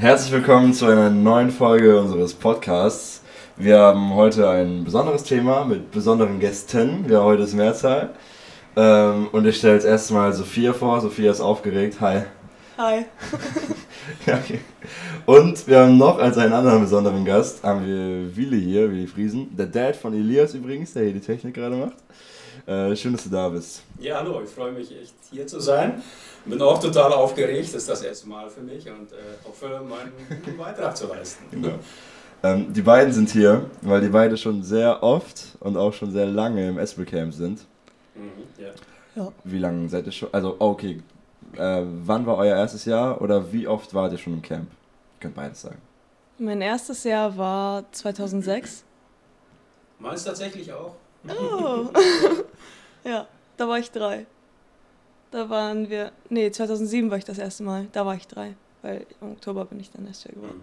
Herzlich willkommen zu einer neuen Folge unseres Podcasts. Wir haben heute ein besonderes Thema mit besonderen Gästen. Wir haben heute ist Mehrzahl. Ähm, und ich stelle als erstes mal Sophia vor. Sophia ist aufgeregt. Hi. Hi. ja, okay. Und wir haben noch als einen anderen besonderen Gast, haben wir Willi hier, Willi Friesen. Der Dad von Elias übrigens, der hier die Technik gerade macht. Äh, schön, dass du da bist. Ja, hallo, ich freue mich echt hier zu sein. Bin auch total aufgeregt, das ist das erste Mal für mich und äh, hoffe, meinen guten Beitrag zu leisten. Genau. Ähm, die beiden sind hier, weil die beide schon sehr oft und auch schon sehr lange im Espel Camp sind. Mhm, ja. Ja. Wie lange seid ihr schon? Also, oh, okay. Äh, wann war euer erstes Jahr oder wie oft wart ihr schon im Camp? Ihr könnt beides sagen. Mein erstes Jahr war 2006. Meins tatsächlich auch. Oh. ja, da war ich drei. Da waren wir. Nee, 2007 war ich das erste Mal. Da war ich drei. Weil im Oktober bin ich dann erst wieder geworden.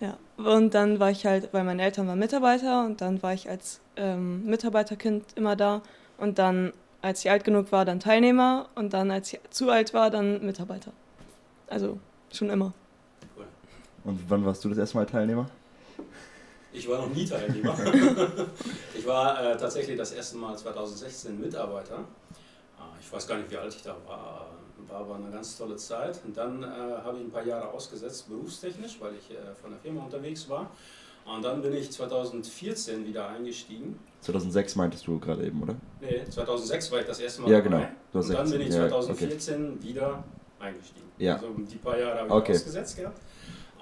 Mhm. Ja. Und dann war ich halt, weil meine Eltern waren Mitarbeiter und dann war ich als ähm, Mitarbeiterkind immer da. Und dann, als ich alt genug war, dann Teilnehmer. Und dann, als ich zu alt war, dann Mitarbeiter. Also schon immer. Cool. Und wann warst du das erste Mal Teilnehmer? Ich war noch nie Teilnehmer. ich war äh, tatsächlich das erste Mal 2016 Mitarbeiter. Äh, ich weiß gar nicht, wie alt ich da war. War aber eine ganz tolle Zeit. Und dann äh, habe ich ein paar Jahre ausgesetzt, berufstechnisch, weil ich äh, von der Firma unterwegs war. Und dann bin ich 2014 wieder eingestiegen. 2006 meintest du gerade eben, oder? Nee, 2006 war ich das erste Mal Ja, genau. Und dann 16, bin ich ja, 2014 wieder eingestiegen. Ja. Also die paar Jahre habe ich Okay. ausgesetzt gehabt.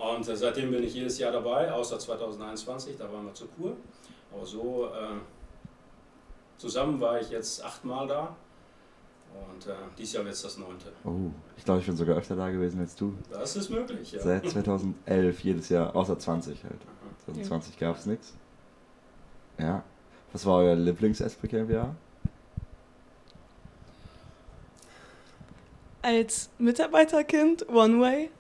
Und äh, seitdem bin ich jedes Jahr dabei, außer 2021, da waren wir zur Kur. Aber so äh, zusammen war ich jetzt achtmal da. Und äh, dieses Jahr wird es das neunte. Oh, ich glaube, ich bin sogar öfter da gewesen als du. Das ist möglich, ja. Seit 2011 jedes Jahr, außer 20 halt. Aha. 2020 gab es nichts. Ja. Was war euer Lieblings-Espel Camp Jahr? Als Mitarbeiterkind One Way.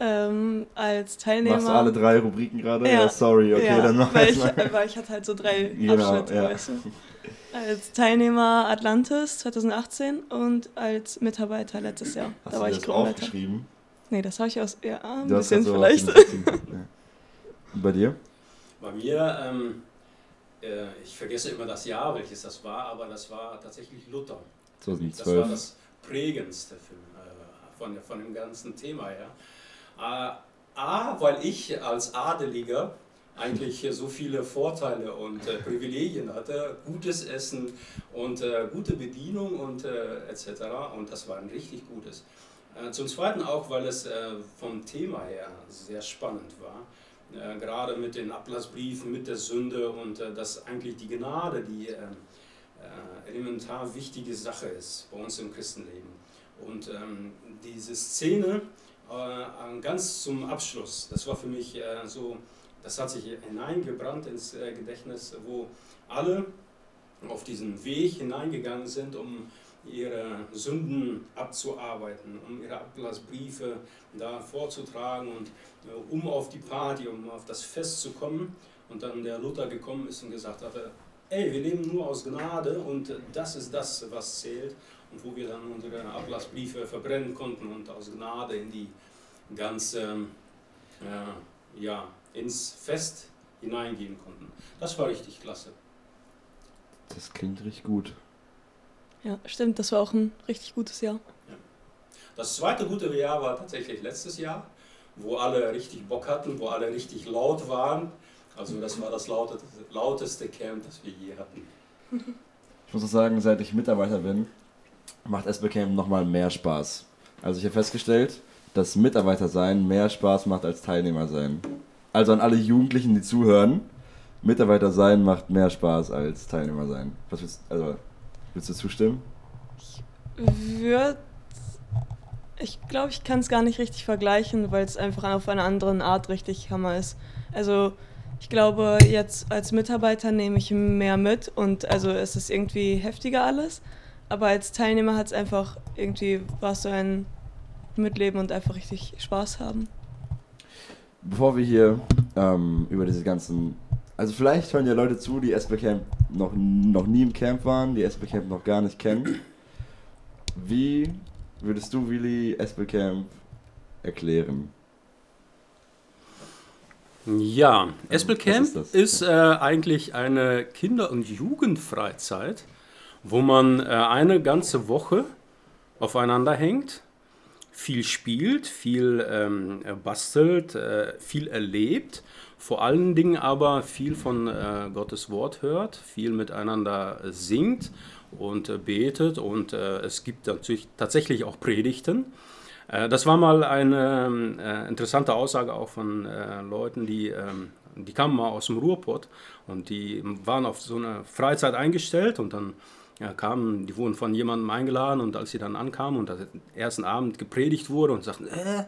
Ähm, als Teilnehmer. Machst du alle drei Rubriken gerade? Ja. sorry, okay, ja, dann mach weil ich, weil ich hatte halt so drei Genau, Abschnitte, ja. weißt du. Als Teilnehmer Atlantis 2018 und als Mitarbeiter letztes Jahr. Hast da war du ich das aufgeschricht? Nee, das habe ich aus. Ja, ein Du hast bisschen das so vielleicht. ja. Bei dir? Bei mir, ähm, äh, ich vergesse immer das Jahr, welches das war, aber das war tatsächlich Luther. Das war 2012. das prägendste Film äh, von, von dem ganzen Thema her. Äh, A, weil ich als Adeliger eigentlich so viele Vorteile und äh, Privilegien hatte, gutes Essen und äh, gute Bedienung und äh, etc. Und das war ein richtig gutes. Äh, zum Zweiten auch, weil es äh, vom Thema her sehr spannend war. Äh, gerade mit den Ablassbriefen, mit der Sünde und äh, dass eigentlich die Gnade die äh, äh, elementar wichtige Sache ist bei uns im Christenleben. Und ähm, diese Szene äh, ganz zum Abschluss, das war für mich äh, so, das hat sich hineingebrannt ins äh, Gedächtnis, wo alle auf diesen Weg hineingegangen sind, um ihre Sünden abzuarbeiten, um ihre Ablassbriefe da vorzutragen und äh, um auf die Party, um auf das Fest zu kommen. Und dann der Luther gekommen ist und gesagt hatte, ey, wir leben nur aus Gnade und das ist das, was zählt. Und wo wir dann unsere Ablassbriefe verbrennen konnten und aus Gnade in die ganze, äh, ja, ins Fest hineingehen konnten. Das war richtig klasse. Das klingt richtig gut. Ja, stimmt, das war auch ein richtig gutes Jahr. Das zweite gute Jahr war tatsächlich letztes Jahr, wo alle richtig Bock hatten, wo alle richtig laut waren. Also das war das lauteste, lauteste Camp, das wir je hatten. Ich muss auch sagen, seit ich Mitarbeiter bin, macht SB Camp nochmal mehr Spaß. Also ich habe festgestellt, dass Mitarbeiter sein mehr Spaß macht als Teilnehmer sein. Also an alle Jugendlichen, die zuhören, Mitarbeiter sein macht mehr Spaß als Teilnehmer sein. Was willst, also, willst du zustimmen? Wird. Ich glaube, ich kann es gar nicht richtig vergleichen, weil es einfach auf einer anderen Art richtig Hammer ist. Also, ich glaube, jetzt als Mitarbeiter nehme ich mehr mit und also es ist irgendwie heftiger alles. Aber als Teilnehmer hat es einfach irgendwie, war so ein Mitleben und einfach richtig Spaß haben. Bevor wir hier ähm, über diese ganzen. Also, vielleicht hören ja Leute zu, die SB Camp noch, noch nie im Camp waren, die SB Camp noch gar nicht kennen. Wie würdest du, Willi, SB Camp erklären? Ja, Espelcamp was ist ist, äh, eigentlich eine Kinder- und Jugendfreizeit, wo man äh, eine ganze Woche aufeinander hängt, viel spielt, viel ähm, bastelt, äh, viel erlebt, vor allen Dingen aber viel von äh, Gottes Wort hört, viel miteinander singt und äh, betet und äh, es gibt natürlich tatsächlich auch Predigten. Äh, Das war mal eine äh, interessante Aussage auch von äh, Leuten, die, ähm, die kamen mal aus dem Ruhrpott und die waren auf so eine Freizeit eingestellt und dann ja, kamen, die wurden von jemandem eingeladen und als sie dann ankamen und am ersten Abend gepredigt wurde und sagten, äh,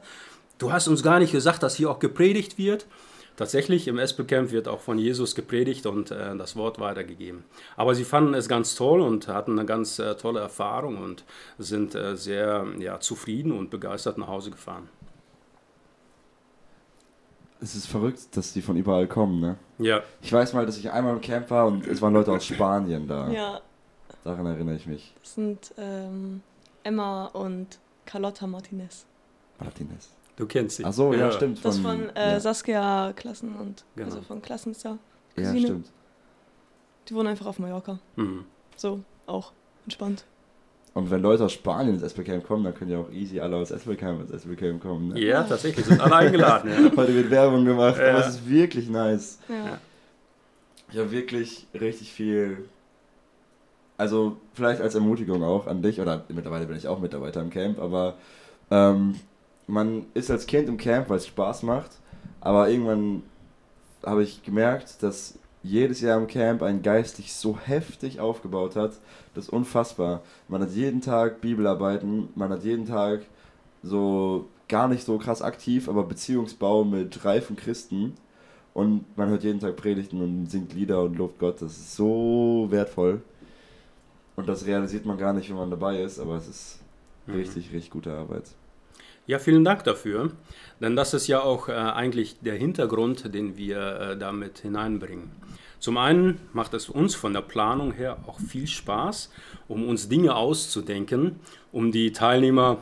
du hast uns gar nicht gesagt, dass hier auch gepredigt wird. Tatsächlich im Espelcamp wird auch von Jesus gepredigt und äh, das Wort weitergegeben. Aber sie fanden es ganz toll und hatten eine ganz äh, tolle Erfahrung und sind äh, sehr ja, zufrieden und begeistert nach Hause gefahren. Es ist verrückt, dass die von überall kommen, ne? Ja, Ich weiß mal, dass ich einmal im Camp war und es waren Leute aus Spanien da. Ja, Daran erinnere ich mich. das sind ähm, Emma und Carlotta Martinez. Martinez. du kennst sie. Ach so, ja, stimmt. Das von äh, ja. Saskia Klassen und Genau. also von Klassenstar. ja, Cousine. stimmt. Die wohnen einfach auf Mallorca. Mhm. So, auch entspannt. Und wenn Leute aus Spanien ins SPCamp kommen, dann können ja auch easy alle aus SPCamp ins SPCamp kommen. Ne? Ja, tatsächlich, sind alle eingeladen. Ja. Heute wird Werbung gemacht, Ja. aber es ist wirklich nice. Ja. Ja. Ich habe wirklich richtig viel. Also, vielleicht als Ermutigung auch an dich, oder mittlerweile bin ich auch Mitarbeiter im Camp, aber ähm, man ist als Kind im Camp, weil es Spaß macht, aber irgendwann habe ich gemerkt, dass jedes Jahr im Camp ein Geist dich so heftig aufgebaut hat, das ist unfassbar. Man hat jeden Tag Bibelarbeiten, man hat jeden Tag so gar nicht so krass aktiv, aber Beziehungsbau mit reifen Christen. Und man hört jeden Tag Predigten und singt Lieder und lobt Gott. Das ist so wertvoll. Und das realisiert man gar nicht, wenn man dabei ist, aber es ist Mhm. richtig, richtig gute Arbeit. Ja, vielen Dank dafür. Denn das ist ja auch äh, eigentlich der Hintergrund, den wir äh, damit hineinbringen. Zum einen macht es uns von der Planung her auch viel Spaß, um uns Dinge auszudenken, um die Teilnehmer,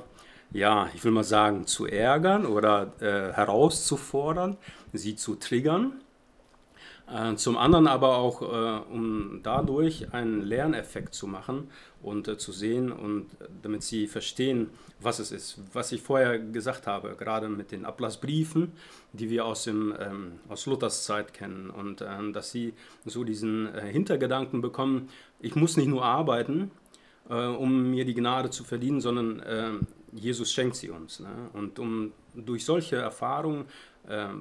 ja, ich will mal sagen, zu ärgern oder äh, herauszufordern, sie zu triggern. Äh, Zum anderen aber auch, äh, um dadurch einen Lerneffekt zu machen und äh, zu sehen und äh, damit sie verstehen, was es ist. Was ich vorher gesagt habe, gerade mit den Ablassbriefen, die wir aus, dem, ähm, aus Luthers Zeit kennen und ähm, dass sie so diesen äh, Hintergedanken bekommen, ich muss nicht nur arbeiten, äh, um mir die Gnade zu verdienen, sondern äh, Jesus schenkt sie uns. Ne? Und um, durch solche Erfahrungen äh,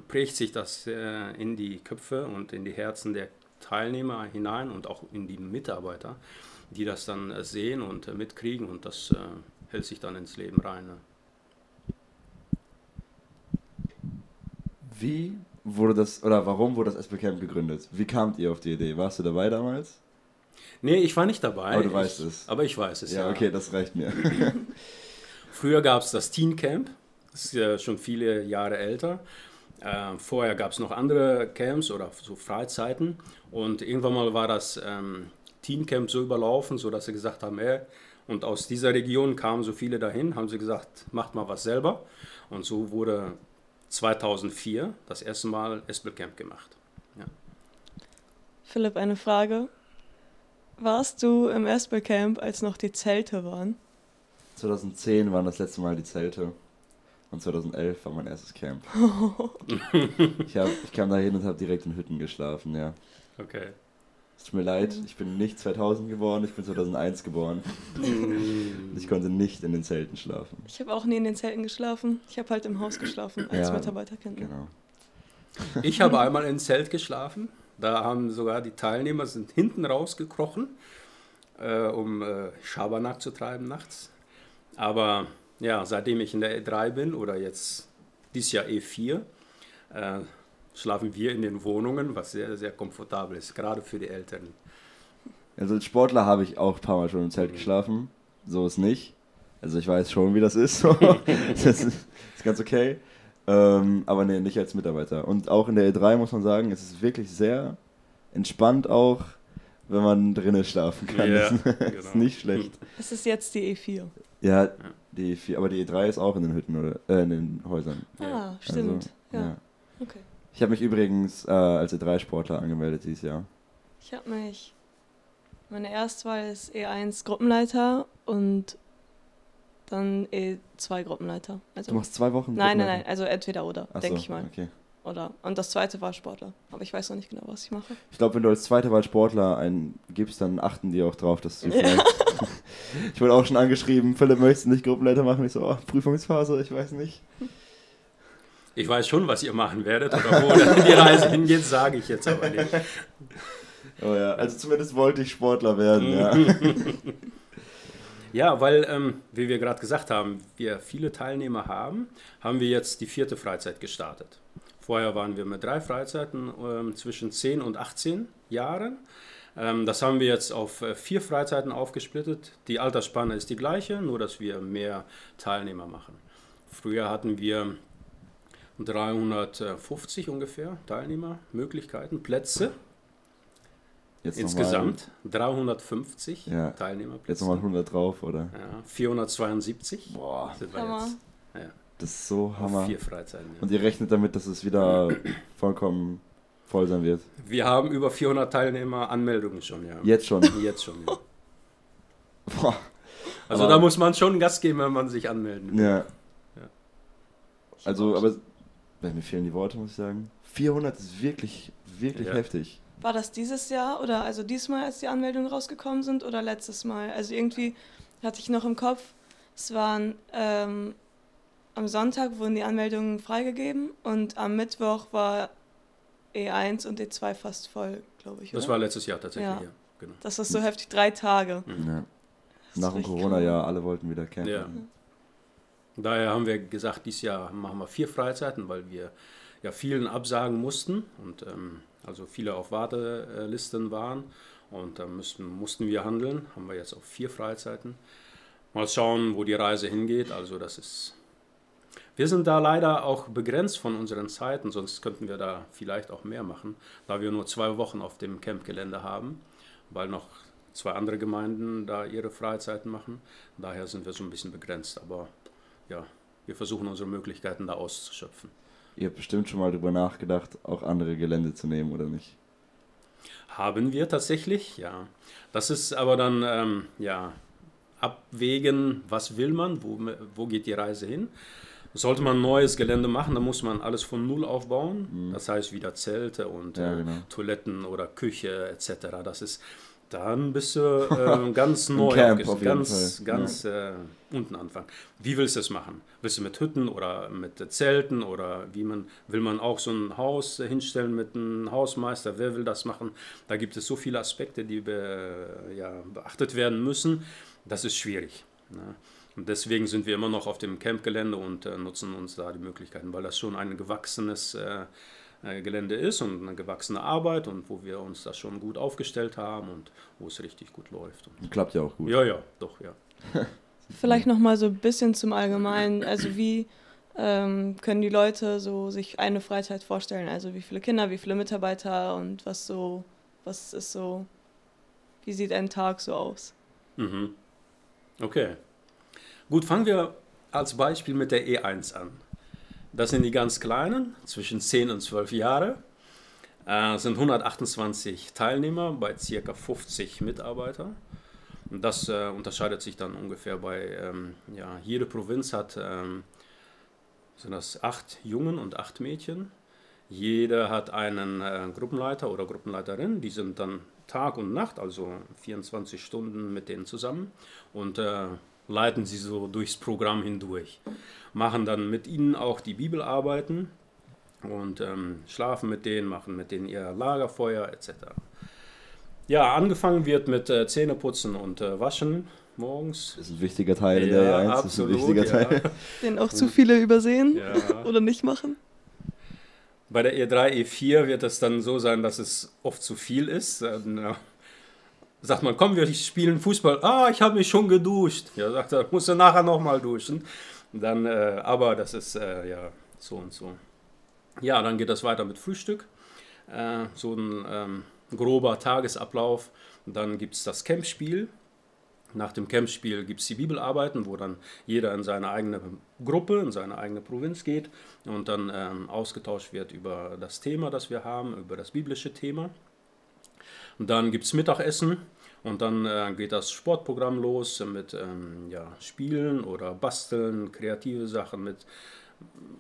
prägt sich das äh, in die Köpfe und in die Herzen der Teilnehmer hinein und auch in die Mitarbeiter, die das dann äh, sehen und äh, mitkriegen und das hält sich dann ins Leben rein. Ne? Wie wurde das, oder warum wurde das SP Camp gegründet? Wie kamt ihr auf die Idee? Warst du dabei damals? Nee, ich war nicht dabei. Aber du ich, weißt es. Aber ich weiß es, ja. Ja, okay, das reicht mir. Früher gab es das Teen Camp, das ist ja schon viele Jahre älter. Äh, vorher gab es noch andere Camps oder so Freizeiten und irgendwann mal war das ähm, Teen Camp so überlaufen, sodass sie gesagt haben, ey, und aus dieser Region kamen so viele dahin, haben sie gesagt, macht mal was selber. Und so wurde 2004 das erste Mal Espel Camp gemacht. Philipp, eine Frage. Warst du im Espelcamp, als noch die Zelte waren? 2010 waren das letzte Mal die Zelte. Und 2011 war mein erstes Camp. ich, hab, ich kam da hin und habe direkt in Hütten geschlafen, ja. Okay. Es tut mir leid, ich bin nicht 2000 geboren, ich bin 2001 geboren. Ich konnte nicht in den Zelten schlafen. Ich habe auch nie in den Zelten geschlafen. Ich habe halt im Haus geschlafen als Ja, Mitarbeiterkind. Genau. Ich habe einmal in Zelt geschlafen. Da haben sogar die Teilnehmer sind hinten rausgekrochen, äh, um äh, Schabernack zu treiben nachts. Aber ja, seitdem ich in der E3 bin oder jetzt dieses Jahr E4, äh, schlafen wir in den Wohnungen, was sehr, sehr komfortabel ist, gerade für die Älteren. Also als Sportler habe ich auch ein paar Mal schon im Zelt geschlafen. So ist nicht. Also ich weiß schon, wie das ist. Das ist, ist ganz okay. Ähm, aber nee, nicht als Mitarbeiter. Und auch in der E3 muss man sagen, es ist wirklich sehr entspannt auch, wenn man drinnen schlafen kann. Ja, das ist genau. nicht schlecht. Es ist jetzt die E4. Ja, die vier, aber die E3 ist auch in den Hütten oder äh, in den Häusern. Ja. Ah, stimmt. Also, ja. Okay. Ich habe mich übrigens äh, als E3-Sportler angemeldet dieses Jahr. Ich habe mich. Meine Erstwahl ist E1 Gruppenleiter und dann E2 Gruppenleiter. Also Du machst zwei Wochen? nein, nein, nein, also entweder oder, Ach denke so, ich mal. Okay. Oder. Und das zweite war Sportler. Aber ich weiß noch nicht genau, was ich mache. Ich glaube, wenn du als zweite Wahl Sportler eingibst, dann achten die auch drauf, dass du Ja. vielleicht. ich wurde auch schon angeschrieben, Philipp, möchtest du nicht Gruppenleiter machen? Ich so, oh, Prüfungsphase, ich weiß nicht. Ich weiß schon, was ihr machen werdet oder wo dann die Reise hingeht, sage ich jetzt aber nicht. Oh ja, also zumindest wollte ich Sportler werden, ja. Ja, weil, ähm, wie wir gerade gesagt haben, wir viele Teilnehmer haben, haben wir jetzt die vierte Freizeit gestartet. Vorher waren wir mit drei Freizeiten ähm, zwischen 10 und 18 Jahren. Ähm, das haben wir jetzt auf äh, vier Freizeiten aufgesplittet. Die Altersspanne ist die gleiche, nur dass wir mehr Teilnehmer machen. Früher hatten wir 350 ungefähr Teilnehmermöglichkeiten, Plätze. Jetzt Insgesamt 350 Ja. Teilnehmerplätze. Jetzt nochmal 100 drauf, oder? Ja, 472 Boah, sind wir Hammer. jetzt. Ja, das ist so auf Hammer. vier Freizeiten. Ja. Und ihr rechnet damit, dass es wieder vollkommen voll sein wird? Wir haben über 400 Teilnehmer Anmeldungen schon, ja. Jetzt schon. Jetzt schon, ja. Boah. Also Aber- da muss man schon Gas geben, wenn man sich anmelden will. Ja. Also, aber mir fehlen die Worte, muss ich sagen. 400 ist wirklich, wirklich Ja. heftig. War das dieses Jahr oder also diesmal, als die Anmeldungen rausgekommen sind oder letztes Mal? Also irgendwie hatte ich noch im Kopf, es waren ähm, am Sonntag wurden die Anmeldungen freigegeben und am Mittwoch war E1 und E2 fast voll, glaube ich. Das oder? war letztes Jahr tatsächlich, Ja. ja. Genau. das ist so heftig, drei Tage. Mhm. Ja. Das Nach dem Corona-Jahr, alle wollten wieder campen. Ja. Daher haben wir gesagt, dieses Jahr machen wir vier Freizeiten, weil wir ja vielen absagen mussten und ähm, also viele auf Wartelisten waren und da müssten, mussten wir handeln. Haben wir jetzt auf vier Freizeiten. Mal schauen, wo die Reise hingeht. Also das ist. Wir sind da leider auch begrenzt von unseren Zeiten, sonst könnten wir da vielleicht auch mehr machen, da wir nur zwei Wochen auf dem Campgelände haben, weil noch zwei andere Gemeinden da ihre Freizeiten machen. Daher sind wir so ein bisschen begrenzt, aber ja, wir versuchen unsere Möglichkeiten da auszuschöpfen. Ihr habt bestimmt schon mal drüber nachgedacht, auch andere Gelände zu nehmen, oder nicht? Haben wir tatsächlich, ja. Das ist aber dann, ähm, ja, abwägen, was will man, wo, wo geht die Reise hin. Sollte man neues Gelände machen, dann muss man alles von Null aufbauen. Das heißt wieder Zelte und Mhm. Ja, äh, genau. Toiletten oder Küche etc. Das ist, dann bist du äh, ganz neu Camp ganz, Fall. ganz äh, unten anfangen. Wie willst du es machen? Willst du mit Hütten oder mit Zelten oder wie man, will man auch so ein Haus hinstellen mit einem Hausmeister? Wer will das machen? Da gibt es so viele Aspekte, die be, ja, beachtet werden müssen. Das ist schwierig. Ne? Und deswegen sind wir immer noch auf dem Campgelände und äh, nutzen uns da die Möglichkeiten, weil das schon ein gewachsenes äh, äh, Gelände ist und eine gewachsene Arbeit und wo wir uns das schon gut aufgestellt haben und wo es richtig gut läuft. Und Klappt ja auch gut. ja, ja, doch, ja. Vielleicht noch mal so ein bisschen zum Allgemeinen. Also wie ähm, können die Leute so sich eine Freizeit vorstellen? Also wie viele Kinder, wie viele Mitarbeiter und was so, was ist so, wie sieht ein Tag so aus? Mhm. Okay. Gut, fangen wir als Beispiel mit der E1 an. Das sind die ganz kleinen, zwischen 10 und 12 Jahre. Äh, sind 128 Teilnehmer bei ca. 50 Mitarbeiter. Und das äh, unterscheidet sich dann ungefähr bei, ähm, ja, jede Provinz hat, ähm, sind das acht Jungen und acht Mädchen. Jeder hat einen äh, Gruppenleiter oder Gruppenleiterin, die sind dann Tag und Nacht, also 24 Stunden mit denen zusammen und äh, leiten sie so durchs Programm hindurch. Machen dann mit ihnen auch die Bibelarbeiten und ähm, schlafen mit denen, machen mit denen ihr Lagerfeuer etc. Ja, angefangen wird mit äh, Zähneputzen und äh, Waschen morgens. Das ist ein wichtiger Teil in Ja, der E1. Das ist ein wichtiger ja. Teil. Den auch zu viele übersehen Ja. oder nicht machen? Bei der E E3, E4 wird es dann so sein, dass es oft zu viel ist. Dann äh, sagt man, komm, wir spielen Fußball. Ah, ich habe mich schon geduscht. Ja, sagt er, musst du nachher nochmal duschen. Dann, äh, aber das ist äh, ja so und so. Ja, dann geht das weiter mit Frühstück. Äh, so ein ähm, grober Tagesablauf. Dann gibt es das Campspiel. Nach dem Campspiel gibt es die Bibelarbeiten, wo dann jeder in seine eigene Gruppe, in seine eigene Provinz geht und dann ähm, ausgetauscht wird über das Thema, das wir haben, über das biblische Thema. Und dann gibt es Mittagessen und dann äh, geht das Sportprogramm los mit ähm, ja, Spielen oder Basteln, kreative Sachen, mit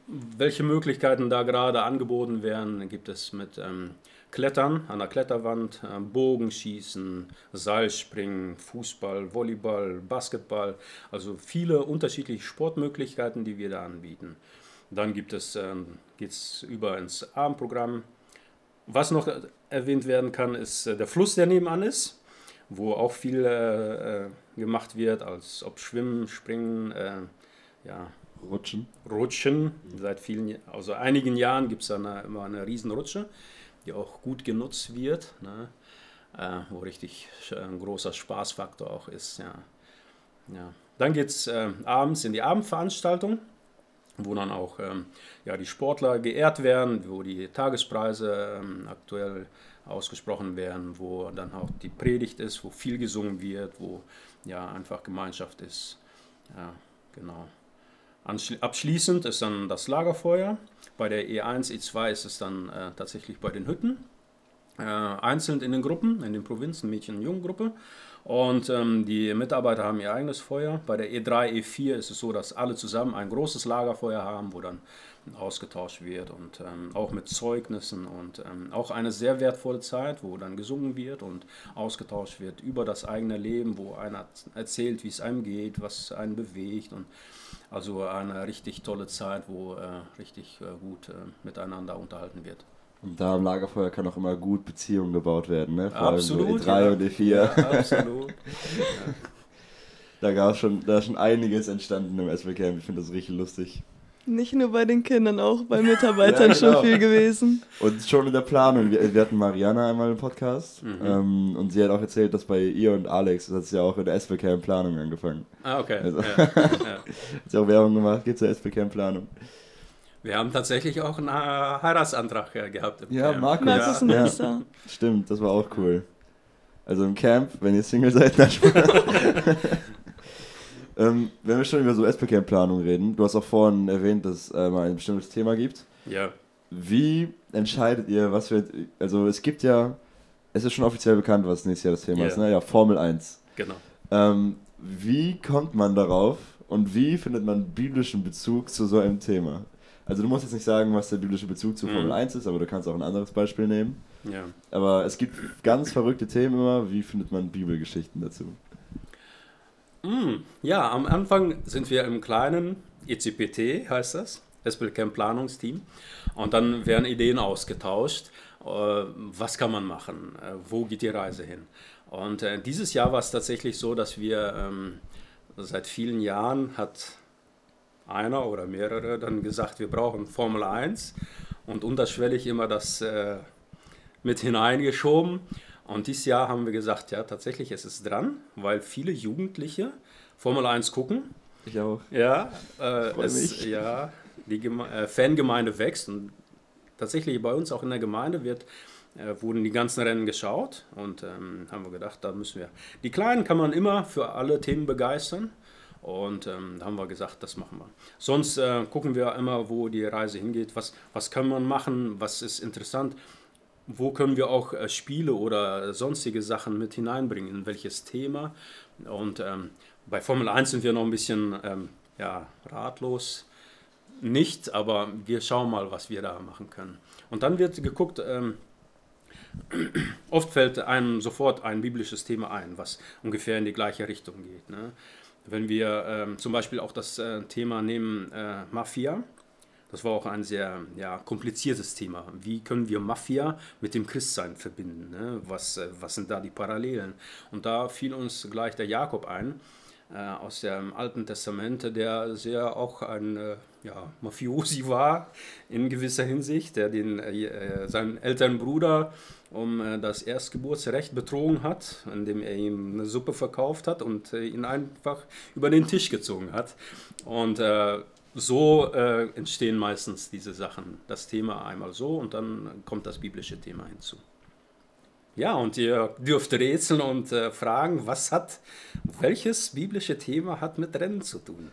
welche Möglichkeiten da gerade angeboten werden. Gibt es mit ähm, Klettern an der Kletterwand, äh, Bogenschießen, Seilspringen, Fußball, Volleyball, Basketball, also viele unterschiedliche Sportmöglichkeiten, die wir da anbieten. Dann gibt es, äh, geht es über ins Abendprogramm. Was noch erwähnt werden kann, ist äh, der Fluss, der nebenan ist, wo auch viel äh, äh gemacht wird, als ob Schwimmen, Springen, äh, ja, Rutschen. Rutschen. Seit vielen, also einigen Jahren gibt es da eine, immer eine Riesenrutsche die auch gut genutzt wird, ne? äh, wo richtig ein großer Spaßfaktor auch ist. Ja. Ja. Dann geht es äh, abends in die Abendveranstaltung, wo dann auch ähm, ja, die Sportler geehrt werden, wo die Tagespreise ähm, aktuell ausgesprochen werden, wo dann auch die Predigt ist, wo viel gesungen wird, wo ja einfach Gemeinschaft ist. Ja, genau. Abschließend ist dann das Lagerfeuer. Bei der E1, E2 ist es dann äh, tatsächlich bei den Hütten. Äh, einzeln in den Gruppen, in den Provinzen, Mädchen- und Junggruppe. Und ähm, die Mitarbeiter haben ihr eigenes Feuer. Bei der E3, E4 ist es so, dass alle zusammen ein großes Lagerfeuer haben, wo dann ausgetauscht wird und ähm, auch mit Zeugnissen und ähm, auch eine sehr wertvolle Zeit, wo dann gesungen wird und ausgetauscht wird über das eigene Leben, wo einer erzählt, wie es einem geht, was einen bewegt und also eine richtig tolle Zeit, wo äh, richtig äh, gut äh, miteinander unterhalten wird. Und da am Lagerfeuer kann auch immer gut Beziehungen gebaut werden, ne? Vor absolut. So E3 ja. und E4. Ja, absolut. ja. Da gab schon, da ist schon einiges entstanden im SW Camp. Ich finde das richtig lustig. Nicht nur bei den Kindern, auch bei Mitarbeitern ja, genau. schon viel gewesen. Und schon in der Planung. Wir, wir hatten Mariana einmal im Podcast mhm. ähm, und sie hat auch erzählt, dass bei ihr und Alex, das hat sie ja auch in der SBK Planung angefangen. Ah, okay. Also, ja, ja. hat sie auch Werbung gemacht, geht zur SBK Planung. Wir haben tatsächlich auch einen Heiratsantrag gehabt. ja, Camp. Markus. Markus ja. ja. Stimmt, das war auch cool. Also im Camp, wenn ihr Single seid, dann Ähm, wenn wir schon über so SPCam-Planung reden, du hast auch vorhin erwähnt, dass es äh, mal ein bestimmtes Thema gibt. Ja. Wie entscheidet ihr, was wir. Also, es gibt ja. Es ist schon offiziell bekannt, was nächstes Jahr das Thema yeah. ist, ne? Ja, Formel 1. Genau. Ähm, wie kommt man darauf und wie findet man biblischen Bezug zu so einem Thema? Also, du musst jetzt nicht sagen, was der biblische Bezug zu mhm. Formel 1 ist, aber du kannst auch ein anderes Beispiel nehmen. Ja. Aber es gibt ganz verrückte Themen immer. Wie findet man Bibelgeschichten dazu? Mm, ja, am Anfang sind wir im kleinen ECPT, heißt das, Camp Planungsteam. Und dann werden Ideen ausgetauscht. Äh, was kann man machen? Äh, wo geht die Reise hin? Und äh, dieses Jahr war es tatsächlich so, dass wir ähm, seit vielen Jahren hat einer oder mehrere dann gesagt, wir brauchen Formel 1 und unterschwellig immer das mit hineingeschoben. Und dieses Jahr haben wir gesagt, ja, tatsächlich ist es dran, weil viele Jugendliche Formel 1 gucken. Ich auch. Ja, äh, es, ja die Geme äh, Fangemeinde wächst und tatsächlich bei uns auch in der Gemeinde wird, äh, wurden die ganzen Rennen geschaut und ähm, haben wir gedacht, da müssen wir. Die Kleinen kann man immer für alle Themen begeistern. Und ähm, da haben wir gesagt, das machen wir. Sonst äh, gucken wir immer, wo die Reise hingeht. Was, was kann man machen? Was ist interessant? wo können wir auch äh, Spiele oder sonstige Sachen mit hineinbringen, in welches Thema. Und ähm, bei Formel 1 sind wir noch ein bisschen ähm, ja, ratlos. Nicht, aber wir schauen mal, was wir da machen können. Und dann wird geguckt, ähm, oft fällt einem sofort ein biblisches Thema ein, was ungefähr in die gleiche Richtung geht. Ne? Wenn wir ähm, zum Beispiel auch das äh, Thema nehmen äh, Mafia, das war auch ein sehr ja, kompliziertes Thema. Wie können wir Mafia mit dem Christsein verbinden? Ne? Was, äh, was sind da die Parallelen? Und da fiel uns gleich der Jakob ein äh, aus dem Alten Testament, der sehr auch ein äh, ja, Mafiosi war in gewisser Hinsicht, der den, seinen älteren Bruder um äh, das Erstgeburtsrecht betrogen hat, indem er ihm eine Suppe verkauft hat und ihn einfach über den Tisch gezogen hat. Und so äh, entstehen meistens diese Sachen. Das Thema einmal so und dann kommt das biblische Thema hinzu. Ja, und ihr dürft rätseln und äh, fragen, was hat, welches biblische Thema hat mit Rennen zu tun?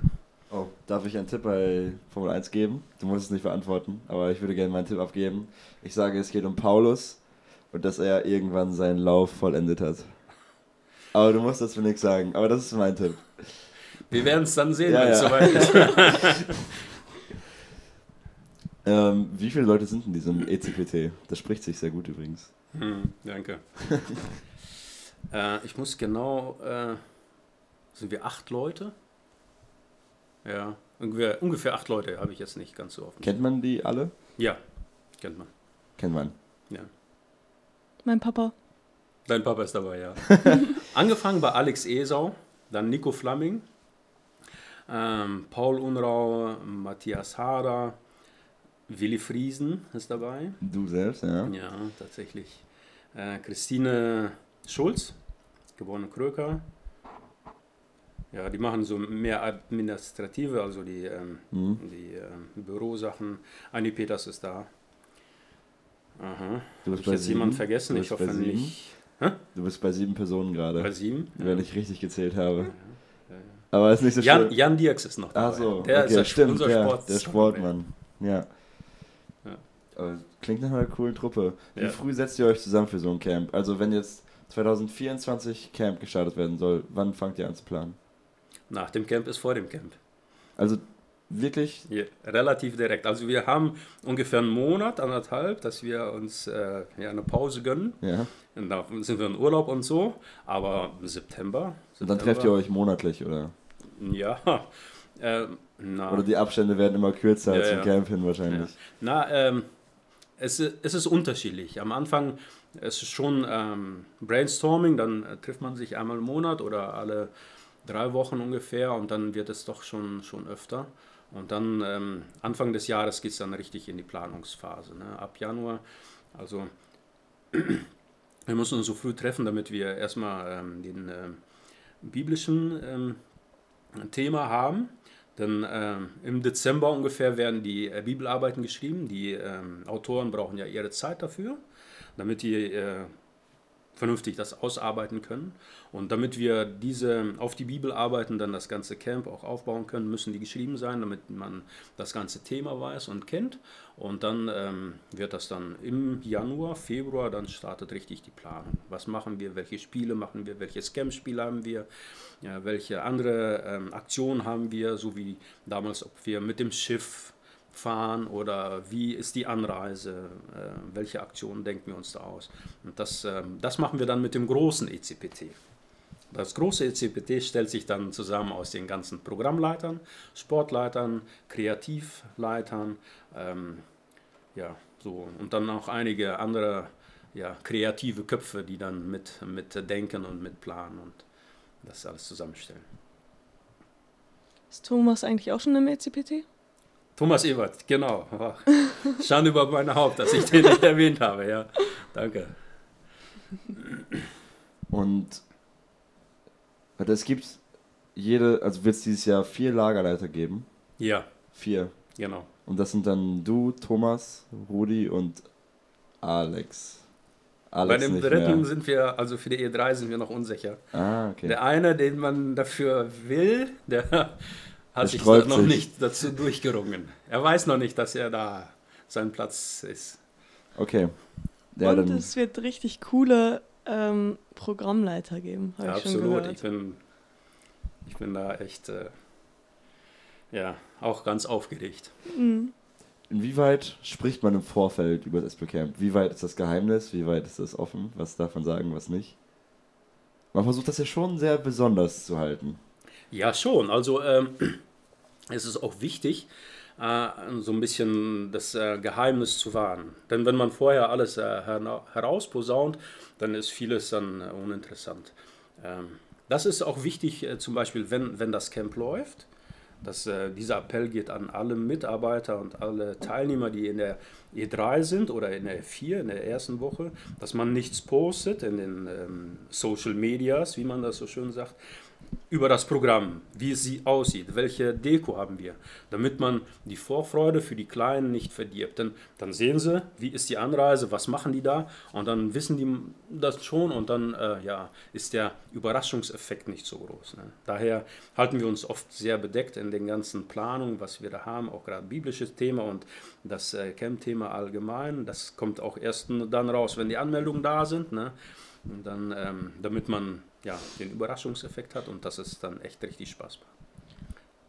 Oh, darf ich einen Tipp bei Formel 1 geben? Du musst es nicht beantworten, aber ich würde gerne meinen Tipp abgeben. Ich sage, es geht um Paulus und dass er irgendwann seinen Lauf vollendet hat. Aber du musst das für nichts sagen, aber das ist mein Tipp. Wir werden es dann sehen, Ja, wenn es ja. soweit ist. Ähm, wie viele Leute sind in diesem ECPT? Das spricht sich sehr gut übrigens. Hm, danke. äh, ich muss genau, äh, sind wir acht Leute? Ja, ungefähr, ungefähr acht Leute habe ich jetzt nicht ganz so offen. Kennt man die alle? ja, kennt man. Kennt man. Ja. Mein Papa. Dein Papa ist dabei, ja. Angefangen bei Alex Esau, dann Nico Flamming, ähm, Paul Unrau, Matthias Hader, Willi Friesen ist dabei. Du selbst, ja. Ja, tatsächlich. Äh, Christine Schulz, geborene Kröker. Ja, die machen so mehr administrative, also die, ähm, Mhm. die ähm, Bürosachen. Anni Peters ist da. Aha. Du bist ich bei jetzt sieben? jemanden vergessen? Ich hoffe bei sieben? nicht. Du bist bei sieben Personen Bei gerade, sieben? wenn ich richtig gezählt habe. Ja, ja. Aber ist nicht so Jan, schlimm. Jan Dirks ist noch dabei. Ach so, der okay, ist der, stimmt, unser der, Sport der Sportmann. Ja. Ja. Aber klingt nach einer coolen Truppe. Wie Ja. früh setzt ihr euch zusammen für so ein Camp? Also wenn jetzt 2024 Camp gestartet werden soll, wann fangt ihr an zu planen? Nach dem Camp ist vor dem Camp. Also wirklich, Ja, relativ direkt. Also wir haben ungefähr einen Monat, anderthalb, dass wir uns äh, ja, eine Pause gönnen. ja. Und da sind wir in Urlaub und so. Aber im September. Und dann September- trefft ihr euch monatlich, oder? Ja. Äh, Oder die Abstände werden immer kürzer Ja, zum ja. Camp hin wahrscheinlich. na ähm, es, es ist unterschiedlich. Am Anfang ist es schon ähm, Brainstorming, dann äh, trifft man sich einmal im Monat oder alle drei Wochen ungefähr und dann wird es doch schon, schon öfter. Und dann ähm, Anfang des Jahres geht es dann richtig in die Planungsphase. Ne? Ab Januar, also wir müssen uns so früh treffen, damit wir erstmal ähm, den ähm, biblischen ähm, Thema haben. Denn ähm, im Dezember ungefähr werden die äh, Bibelarbeiten geschrieben. Die ähm, Autoren brauchen ja ihre Zeit dafür, damit die äh, vernünftig das ausarbeiten können. Und damit wir diese auf die Bibelarbeiten dann das ganze Camp auch aufbauen können, müssen die geschrieben sein, damit man das ganze Thema weiß und kennt. Und dann ähm, wird das dann im Januar, Februar, dann startet richtig die Planung. Was machen wir, welche Spiele machen wir, welches Camp-Spiel haben wir, ja, welche andere ähm, Aktionen haben wir, so wie damals, ob wir mit dem Schiff fahren oder wie ist die Anreise, äh, welche Aktionen denken wir uns da aus. Und das, ähm, das machen wir dann mit dem großen ECPT. Das große ECPT stellt sich dann zusammen aus den ganzen Programmleitern, Sportleitern, Kreativleitern, ähm, ja, so und dann auch einige andere ja, kreative Köpfe, die dann mit, mit denken und mit planen und das alles zusammenstellen. Ist Thomas eigentlich auch schon im ECPT? Thomas Ebert, genau. Schande über mein Haupt, dass ich den nicht erwähnt habe, ja. Danke. Und warte, es gibt jede, also wird es dieses Jahr vier Lagerleiter geben. Ja, Vier. genau. Und das sind dann du, Thomas, Rudi und Alex. Alex Bei dem dritten mehr. sind wir, also für die E3 sind wir noch unsicher. Ah, okay. Der eine, den man dafür will, der hat sich noch sich. nicht dazu durchgerungen. Er weiß noch nicht, dass er da sein Platz ist. Okay. Ja, Und es wird richtig coole ähm, Programmleiter geben, habe ich schon Absolut. gehört. Ich bin, ich bin da echt, äh, ja, auch ganz aufgeregt. Mhm. inwieweit spricht man im Vorfeld über das Camp? Wie weit ist das Geheimnis? Wie weit ist das offen? Was darf man sagen, was nicht? Man versucht das ja schon sehr besonders zu halten. Ja, schon. Also ähm, es ist auch wichtig, äh, so ein bisschen das äh, Geheimnis zu wahren. Denn wenn man vorher alles äh, hera- herausposaunt, dann ist vieles dann äh, uninteressant. Ähm, das ist auch wichtig, äh, zum Beispiel, wenn, wenn das Camp läuft. Dass, äh, dieser Appell geht an alle Mitarbeiter und alle Teilnehmer, die in der E3 sind oder in der E4, in der ersten Woche, dass man nichts postet in den ähm, Social Medias, wie man das so schön sagt, über das Programm, wie es sie aussieht, welche Deko haben wir, damit man die Vorfreude für die Kleinen nicht verdirbt. Denn dann sehen sie, wie ist die Anreise, was machen die da und dann wissen die das schon und dann äh, ja, ist der Überraschungseffekt nicht so groß. Ne? Daher halten wir uns oft sehr bedeckt in den ganzen Planungen, was wir da haben, auch gerade biblisches Thema und das äh, Camp-Thema allgemein. Das kommt auch erst dann raus, wenn die Anmeldungen da sind. Ne? Und dann, ähm, damit man ja, den Überraschungseffekt hat und das ist dann echt richtig Spaß macht.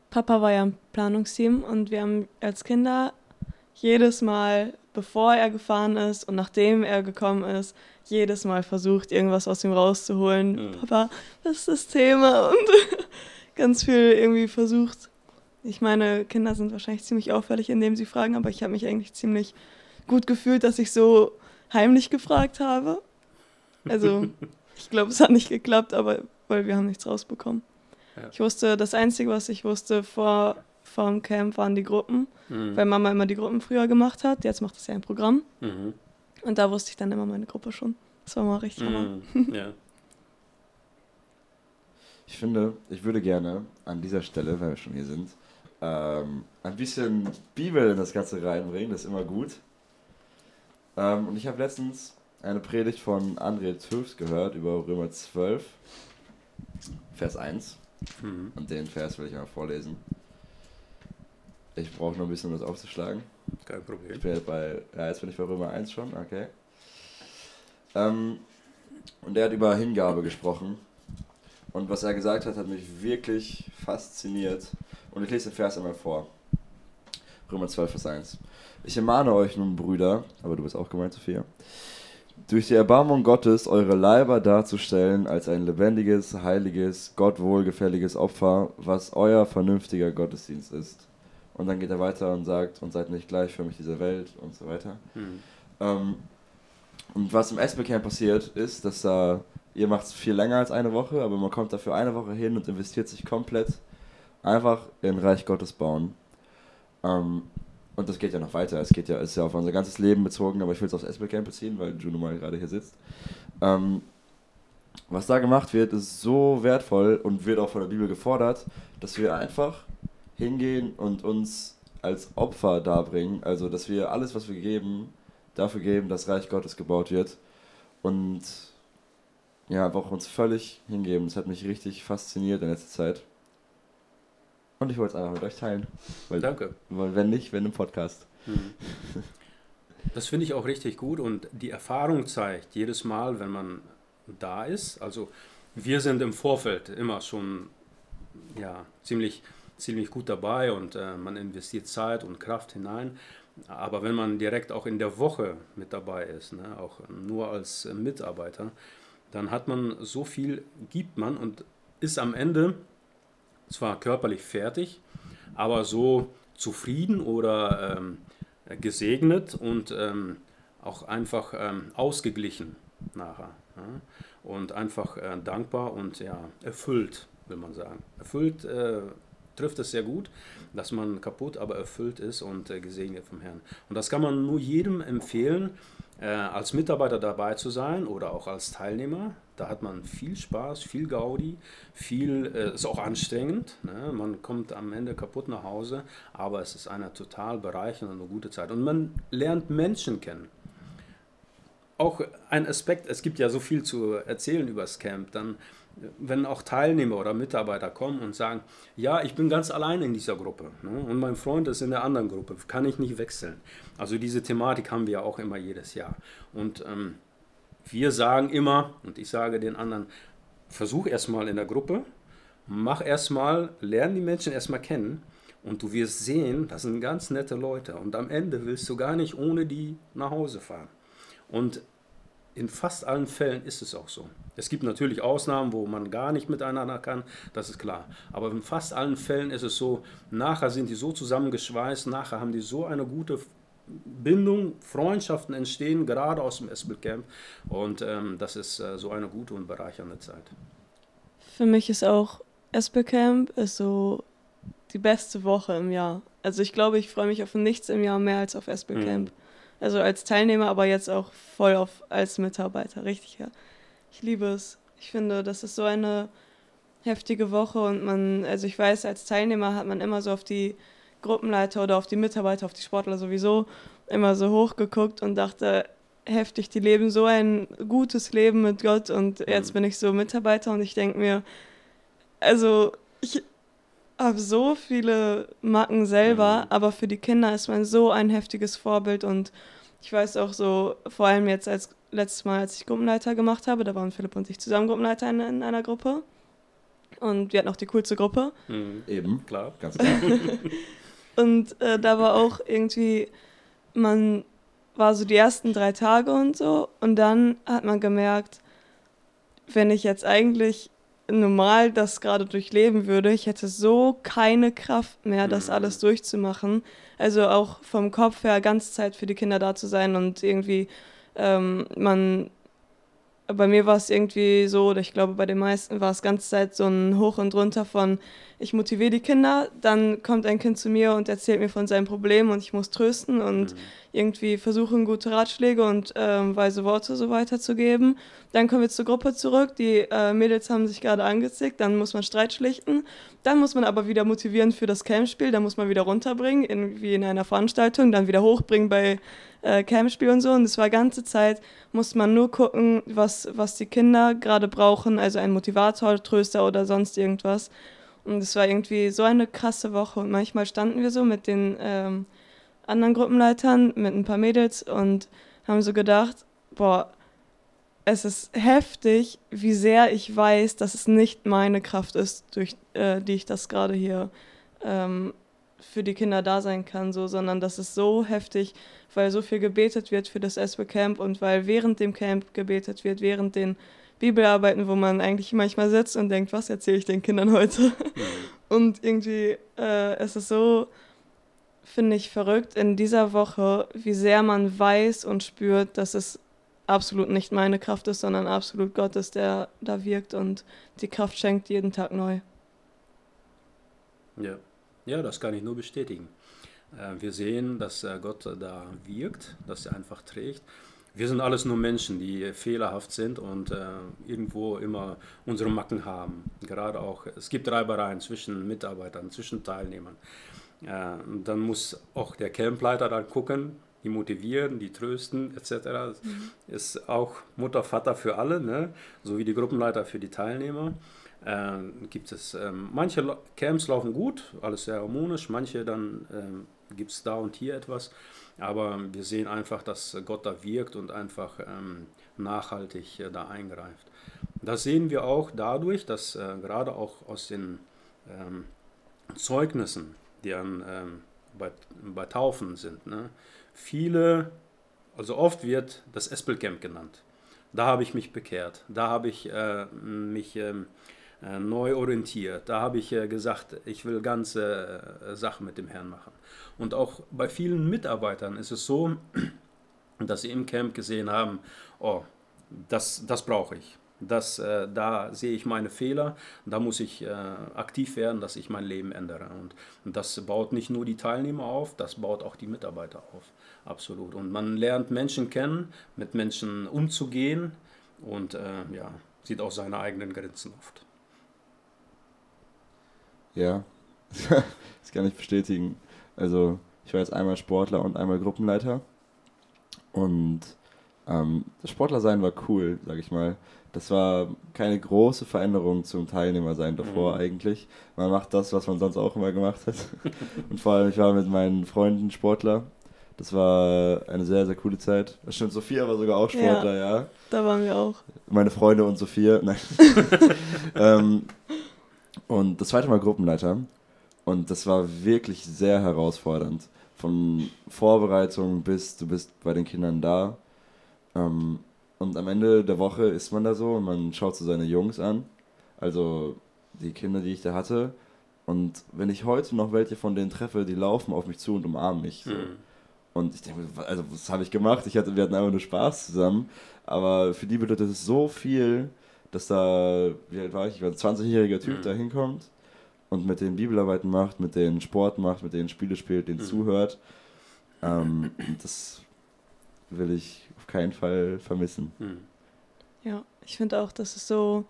Papa war ja im Planungsteam und wir haben als Kinder jedes Mal, bevor er gefahren ist und nachdem er gekommen ist, jedes Mal versucht, irgendwas aus ihm rauszuholen. Mhm. Papa, was ist das Thema? Und ganz viel irgendwie versucht. Ich meine, Kinder sind wahrscheinlich ziemlich auffällig, indem sie fragen, aber ich habe mich eigentlich ziemlich gut gefühlt, dass ich so heimlich gefragt habe. Also Ich glaube, es hat nicht geklappt, aber weil wir haben nichts rausbekommen. Ja. Ich wusste, das Einzige, was ich wusste vor, vor dem Camp, waren die Gruppen, mhm. weil Mama immer die Gruppen früher gemacht hat. Jetzt macht es ja ein Programm. Mhm. Und da wusste ich dann immer meine Gruppe schon. Das war mal richtig mhm. Ja. Ich finde, ich würde gerne an dieser Stelle, weil wir schon hier sind, ähm, ein bisschen Bibel in das Ganze reinbringen. Das ist immer gut. Ähm, und ich habe letztens eine Predigt von André Zülfs gehört über Römer 12, Vers 1. Mhm. Und den Vers will ich mal vorlesen. Ich brauche noch ein bisschen, um das aufzuschlagen. Kein Problem. Ich bin jetzt bei, ja, jetzt bin ich bei Römer 1 schon, okay. Ähm, und er hat über Hingabe gesprochen. Und was er gesagt hat, hat mich wirklich fasziniert. Und ich lese den Vers einmal vor. Römer 12, Vers 1. Ich ermahne euch nun, Brüder, aber du bist auch gemeint, Sophia, durch die Erbarmung Gottes eure Leiber darzustellen als ein lebendiges, heiliges, Gott wohlgefälliges Opfer, was euer vernünftiger Gottesdienst ist. Und dann geht er weiter und sagt, und seid nicht gleichförmig dieser Welt und so weiter. Mhm. Ähm, und was im Espelcamp passiert, ist, dass da, ihr macht es viel länger als eine Woche, aber man kommt dafür eine Woche hin und investiert sich komplett einfach in Reich Gottes bauen. Ähm, und das geht ja noch weiter. Es geht ja, ist ja auf unser ganzes Leben bezogen, aber ich will es aufs SB-Camp beziehen, weil Juno mal gerade hier sitzt. Ähm, was da gemacht wird, ist so wertvoll und wird auch von der Bibel gefordert, dass wir einfach hingehen und uns als Opfer darbringen. Also, dass wir alles, was wir geben, dafür geben, dass Reich Gottes gebaut wird. Und ja, einfach uns völlig hingeben. Das hat mich richtig fasziniert in letzter Zeit. Und ich wollte es einfach mit euch teilen. Weil, Danke. Weil wenn nicht, wenn im Podcast. Mhm. Das finde ich auch richtig gut und die Erfahrung zeigt jedes Mal, wenn man da ist, also wir sind im Vorfeld immer schon ja, ziemlich, ziemlich gut dabei und äh, man investiert Zeit und Kraft hinein. Aber wenn man direkt auch in der Woche mit dabei ist, ne, auch nur als Mitarbeiter, dann hat man so viel, gibt man und ist am Ende zwar körperlich fertig, aber so zufrieden oder ähm, gesegnet und ähm, auch einfach ähm, ausgeglichen nachher. Ja? Und einfach äh, dankbar und ja, erfüllt, will man sagen. Erfüllt äh, trifft es sehr gut, dass man kaputt, aber erfüllt ist und äh, gesegnet vom Herrn. Und das kann man nur jedem empfehlen, äh, als Mitarbeiter dabei zu sein oder auch als Teilnehmer. Da hat man viel Spaß, viel Gaudi, viel, äh, ist auch anstrengend. Ne? Man kommt am Ende kaputt nach Hause, aber es ist eine total bereichernde und eine gute Zeit. Und man lernt Menschen kennen. Auch ein Aspekt, es gibt ja so viel zu erzählen über das Camp, dann wenn auch Teilnehmer oder Mitarbeiter kommen und sagen, ja, ich bin ganz allein in dieser Gruppe ne? und mein Freund ist in der anderen Gruppe, kann ich nicht wechseln. Also diese Thematik haben wir ja auch immer jedes Jahr. Und ähm, wir sagen immer, und ich sage den anderen, versuch erstmal in der Gruppe, mach erstmal, lern die Menschen erstmal kennen und du wirst sehen, das sind ganz nette Leute und am Ende willst du gar nicht ohne die nach Hause fahren. Und in fast allen Fällen ist es auch so. Es gibt natürlich Ausnahmen, wo man gar nicht miteinander kann, das ist klar. Aber in fast allen Fällen ist es so, nachher sind die so zusammengeschweißt, nachher haben die so eine gute Bindung, Freundschaften entstehen, gerade aus dem Espel Camp. Und ähm, das ist äh, so eine gute und bereichernde Zeit. Für mich ist auch Espel Camp ist so die beste Woche im Jahr. Also ich glaube, ich freue mich auf nichts im Jahr mehr als auf Espel Camp. Mhm. Also als Teilnehmer, aber jetzt auch voll auf, als Mitarbeiter. Richtig, ja. Ich liebe es. Ich finde, das ist so eine heftige Woche und man, also ich weiß, als Teilnehmer hat man immer so auf die Gruppenleiter oder auf die Mitarbeiter, auf die Sportler sowieso immer so hochgeguckt und dachte, heftig, die leben so ein gutes Leben mit Gott und jetzt bin ich so Mitarbeiter und ich denke mir, also ich habe so viele Macken selber, Mhm. aber für die Kinder ist man so ein heftiges Vorbild und ich weiß auch so, vor allem jetzt als letztes Mal, als ich Gruppenleiter gemacht habe, da waren Philipp und ich zusammen Gruppenleiter in, in einer Gruppe und wir hatten auch die coolste Gruppe Mhm. Eben, Klar. ganz klar. und äh, da war auch irgendwie, man war so die ersten drei Tage und so und dann hat man gemerkt, wenn ich jetzt eigentlich normal das gerade durchleben würde, ich hätte so keine Kraft mehr, das Mhm. alles durchzumachen. Also auch vom Kopf her ganz Zeit für die Kinder da zu sein und irgendwie ähm, man bei mir war es irgendwie so, oder ich glaube bei den meisten war es ganze Zeit so ein Hoch und Runter von, ich motiviere die Kinder, dann kommt ein Kind zu mir und erzählt mir von seinem Problem und ich muss trösten und Mhm. irgendwie versuchen, gute Ratschläge und ähm, weise Worte so weiterzugeben. Dann kommen wir zur Gruppe zurück, die äh, Mädels haben sich gerade angezickt, dann muss man Streit schlichten. Dann muss man aber wieder motivieren für das Campspiel, dann muss man wieder runterbringen, irgendwie in einer Veranstaltung, dann wieder hochbringen bei äh, Campspiel und so. Und es war ganze Zeit, muss man nur gucken, was, was die Kinder gerade brauchen, also ein Motivator, Tröster oder sonst irgendwas. Und es war irgendwie so eine krasse Woche. Und manchmal standen wir so mit den ähm, anderen Gruppenleitern, mit ein paar Mädels und haben so gedacht, boah, es ist heftig, wie sehr ich weiß, dass es nicht meine Kraft ist, durch äh, die ich das gerade hier ähm, für die Kinder da sein kann, so, sondern das ist so heftig, weil so viel gebetet wird für das SB Camp und weil während dem Camp gebetet wird, während den Bibelarbeiten, wo man eigentlich manchmal sitzt und denkt, was erzähle ich den Kindern heute? Und irgendwie, äh, es ist so, finde ich, verrückt in dieser Woche, wie sehr man weiß und spürt, dass es absolut nicht meine Kraft ist, sondern absolut Gott ist, der da wirkt und die Kraft schenkt jeden Tag neu. Ja. ja, das kann ich nur bestätigen. Äh, Wir sehen, dass äh, Gott äh, da wirkt, dass er einfach trägt. Wir sind alles nur Menschen, die äh, fehlerhaft sind und äh, irgendwo immer unsere Macken haben. Gerade auch, es gibt Reibereien zwischen Mitarbeitern, zwischen Teilnehmern. Äh, dann muss auch der Campleiter dann gucken, die motivieren, die trösten etc. Ist auch Mutter, Vater für alle, ne? so wie die Gruppenleiter für die Teilnehmer. Ähm, gibt es ähm, manche Camps laufen gut, alles sehr harmonisch, manche dann ähm, gibt es da und hier etwas, aber wir sehen einfach, dass Gott da wirkt und einfach ähm, nachhaltig äh, da eingreift. Das sehen wir auch dadurch, dass äh, gerade auch aus den ähm, Zeugnissen, die an, ähm, bei, bei Taufen sind, ne, viele, also oft wird das Espelcamp genannt. Da habe ich mich bekehrt, da habe ich äh, mich ähm, äh, neu orientiert, da habe ich äh, gesagt, ich will ganze äh, Sachen mit dem Herrn machen. Und auch bei vielen Mitarbeitern ist es so, dass sie im Camp gesehen haben, oh, das, das brauche ich. Das, äh, da sehe ich meine Fehler, da muss ich äh, aktiv werden, dass ich mein Leben ändere. Und, und das baut nicht nur die Teilnehmer auf, das baut auch die Mitarbeiter auf. Absolut. Und man lernt Menschen kennen, mit Menschen umzugehen und äh, ja, sieht auch seine eigenen Grenzen oft. Ja, das kann ich bestätigen. Also, ich war jetzt einmal Sportler und einmal Gruppenleiter. Und ähm, das Sportler sein war cool, sag ich mal. Das war keine große Veränderung zum Teilnehmer sein davor Mhm. eigentlich. Man macht das, was man sonst auch immer gemacht hat. und vor allem, ich war mit meinen Freunden Sportler. Das war eine sehr, sehr coole Zeit. Stimmt, Sophia war sogar auch Ja. Sportler, ja. Da waren wir auch. Meine Freunde und Sophia. Nein. ähm, und das zweite Mal Gruppenleiter. Und das war wirklich sehr herausfordernd. Von Vorbereitung bis du bist bei den Kindern da. Ähm, und am Ende der Woche ist man da so und man schaut so seine Jungs an. Also die Kinder, die ich da hatte. Und wenn ich heute noch welche von denen treffe, die laufen auf mich zu und umarmen mich. So. Mhm. Und ich denke, mir, also was habe ich gemacht? Ich hatte, wir hatten einfach nur Spaß zusammen. Aber für die bedeutet es so viel, dass da, wie alt war ich? Ich war ein 20-jähriger Typ, Mhm. da hinkommt und mit denen Bibelarbeiten macht, mit denen Sport macht, mit denen Spiele spielt, denen Mhm. zuhört. Ähm, das will ich auf keinen Fall vermissen. Mhm. Ja, ich finde auch, das ist so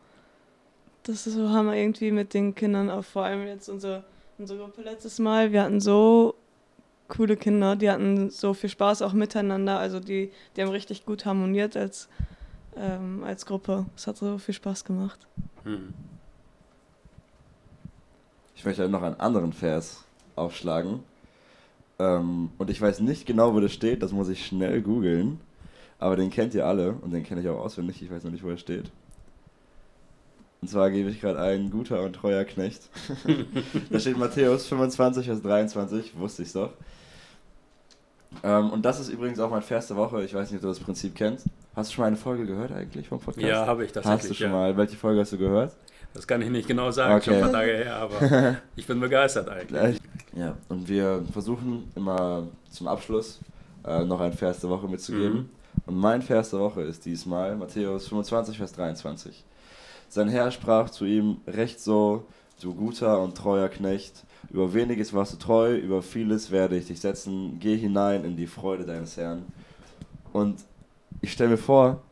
das ist so Hammer irgendwie mit den Kindern, auch vor allem jetzt unsere, unsere Gruppe letztes Mal. Wir hatten so coole Kinder, die hatten so viel Spaß auch miteinander. Also die, die haben richtig gut harmoniert als, ähm, als Gruppe. Es hat so viel Spaß gemacht. Hm. Ich möchte noch einen anderen Vers aufschlagen. Ähm, und ich weiß nicht genau, wo das steht, das muss ich schnell googeln. Aber den kennt ihr alle und den kenne ich auch auswendig, ich weiß noch nicht, wo er steht. Und zwar gebe ich gerade ein guter und treuer Knecht. da steht Matthäus 25, Vers 23, wusste ich doch. Ähm, und das ist übrigens auch mein Vers der Woche. Ich weiß nicht, ob du das Prinzip kennst. Hast du schon mal eine Folge gehört eigentlich vom Podcast? Ja, habe ich tatsächlich. Hast du schon ja. mal. Welche Folge hast du gehört? Das kann ich nicht genau sagen, Okay. schon ein paar Tage her, aber ich bin begeistert eigentlich. Ja, und wir versuchen immer zum Abschluss äh, noch ein Vers der Woche mitzugeben. Mhm. Und mein Vers der Woche ist diesmal Matthäus 25, Vers 23. Sein Herr sprach zu ihm, Recht so, du guter und treuer Knecht, über weniges warst du treu, über vieles werde ich dich setzen, geh hinein in die Freude deines Herrn. Und ich stelle mir vor,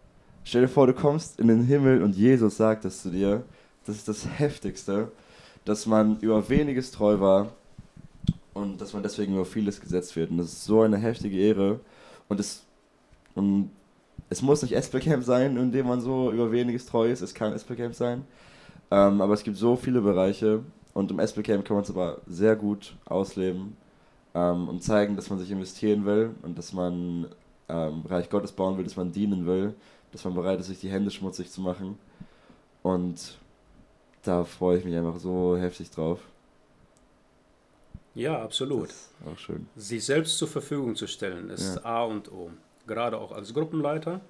stell dir vor, du kommst in den Himmel und Jesus sagt es zu dir, das ist das Heftigste, dass man über weniges treu war und dass man deswegen über vieles gesetzt wird. Und das ist so eine heftige Ehre. Und es, und es muss nicht Espelcamp sein, in dem man so über weniges treu ist. Es kann Espelcamp sein. Ähm, aber es gibt so viele Bereiche. Und im Espelcamp kann man es aber sehr gut ausleben ähm, und zeigen, dass man sich investieren will und dass man ähm, Reich Gottes bauen will, dass man dienen will, dass man bereit ist, sich die Hände schmutzig zu machen. Und da freue ich mich einfach so heftig drauf. Ja, absolut. Auch schön. Sich selbst zur Verfügung zu stellen, ist Ja. A und O. Gerade auch als Gruppenleiter.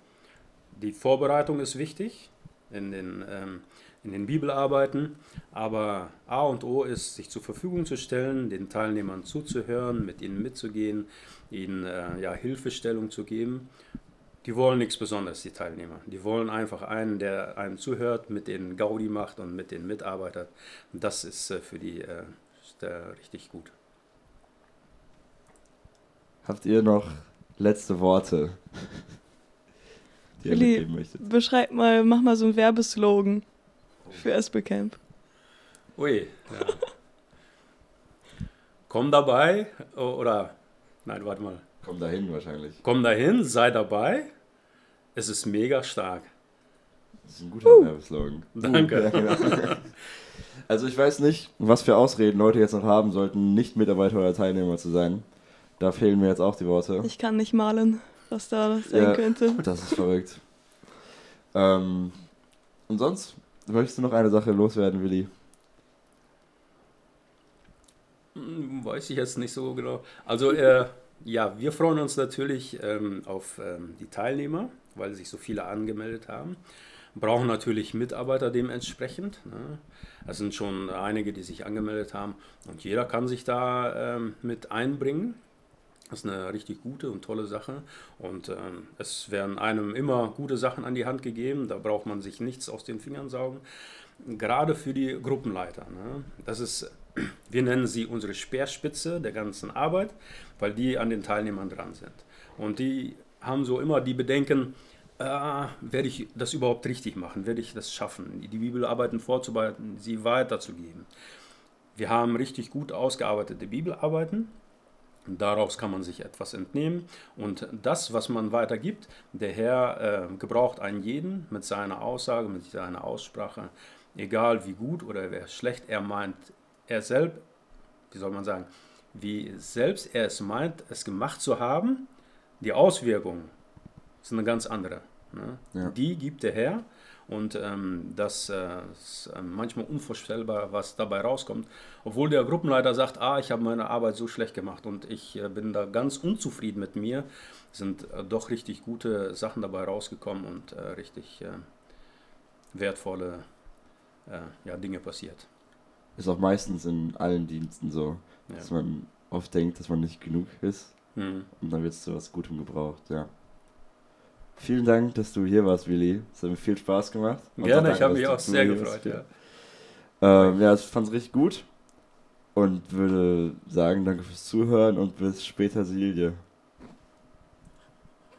Die Vorbereitung ist wichtig in den, ähm, in den Bibelarbeiten, aber A und O ist, sich zur Verfügung zu stellen, den Teilnehmern zuzuhören, mit ihnen mitzugehen, ihnen äh, ja, Hilfestellung zu geben. Die wollen nichts Besonderes, die Teilnehmer. Die wollen einfach einen, der einem zuhört, mit denen Gaudi macht und mit denen mitarbeitet. Und das ist äh, für die äh, ist, äh, richtig gut. Habt ihr noch letzte Worte, die ihr Willi, mitgeben möchtet? Beschreib mal, mach mal so einen Werbeslogan für Espelcamp. Ui, ja. komm dabei oder nein, warte mal. Komm dahin wahrscheinlich. Komm dahin, sei dabei. Es ist mega stark. Das ist ein guter Werbeslogan. Danke. Ja, genau. Also ich weiß nicht, was für Ausreden Leute jetzt noch haben sollten, nicht Mitarbeiter oder Teilnehmer zu sein. Da fehlen mir jetzt auch die Worte. Ich kann nicht malen, was da sein Ja. könnte. Das ist verrückt. Ähm, und sonst, möchtest du noch eine Sache loswerden, Willi? Hm, Weiß ich jetzt nicht so genau. Also, äh, ja, wir freuen uns natürlich ähm, auf ähm, die Teilnehmer, weil sich so viele angemeldet haben. Brauchen natürlich Mitarbeiter dementsprechend. Ne? Es sind schon einige, die sich angemeldet haben und jeder kann sich da ähm, mit einbringen. Das ist eine richtig gute und tolle Sache. Und ähm, es werden einem immer gute Sachen an die Hand gegeben. Da braucht man sich nichts aus den Fingern saugen. Gerade für die Gruppenleiter. Ne? Das ist, wir nennen sie unsere Speerspitze der ganzen Arbeit, weil die an den Teilnehmern dran sind. Und die haben so immer die Bedenken, äh, werde ich das überhaupt richtig machen? Werde ich das schaffen? Die Bibelarbeiten vorzubereiten, sie weiterzugeben. Wir haben richtig gut ausgearbeitete Bibelarbeiten. Daraus kann man sich etwas entnehmen. Und das, was man weitergibt, der Herr äh, gebraucht einen jeden mit seiner Aussage, mit seiner Aussprache, egal wie gut oder wie schlecht er meint, er selbst, wie soll man sagen, wie selbst er es meint, es gemacht zu haben, die Auswirkungen sind eine ganz andere. Ne? Ja. Die gibt der Herr und ähm, das äh, ist äh, manchmal unvorstellbar, was dabei rauskommt. Obwohl der Gruppenleiter sagt, ah, ich habe meine Arbeit so schlecht gemacht und ich äh, bin da ganz unzufrieden mit mir, sind äh, doch richtig gute Sachen dabei rausgekommen und richtig wertvolle ja, Dinge passiert. Ist auch meistens in allen Diensten so, Ja. dass man oft denkt, dass man nicht genug ist Hm. und dann wird es zu was Gutem gebraucht, ja. Vielen Dank, dass du hier warst, Willi. Es hat mir viel Spaß gemacht. Und Gerne, danke, ich habe mich auch sehr gefreut. Ja. Ähm, ja, ich fand es richtig gut und würde sagen, danke fürs Zuhören und bis später, Silje.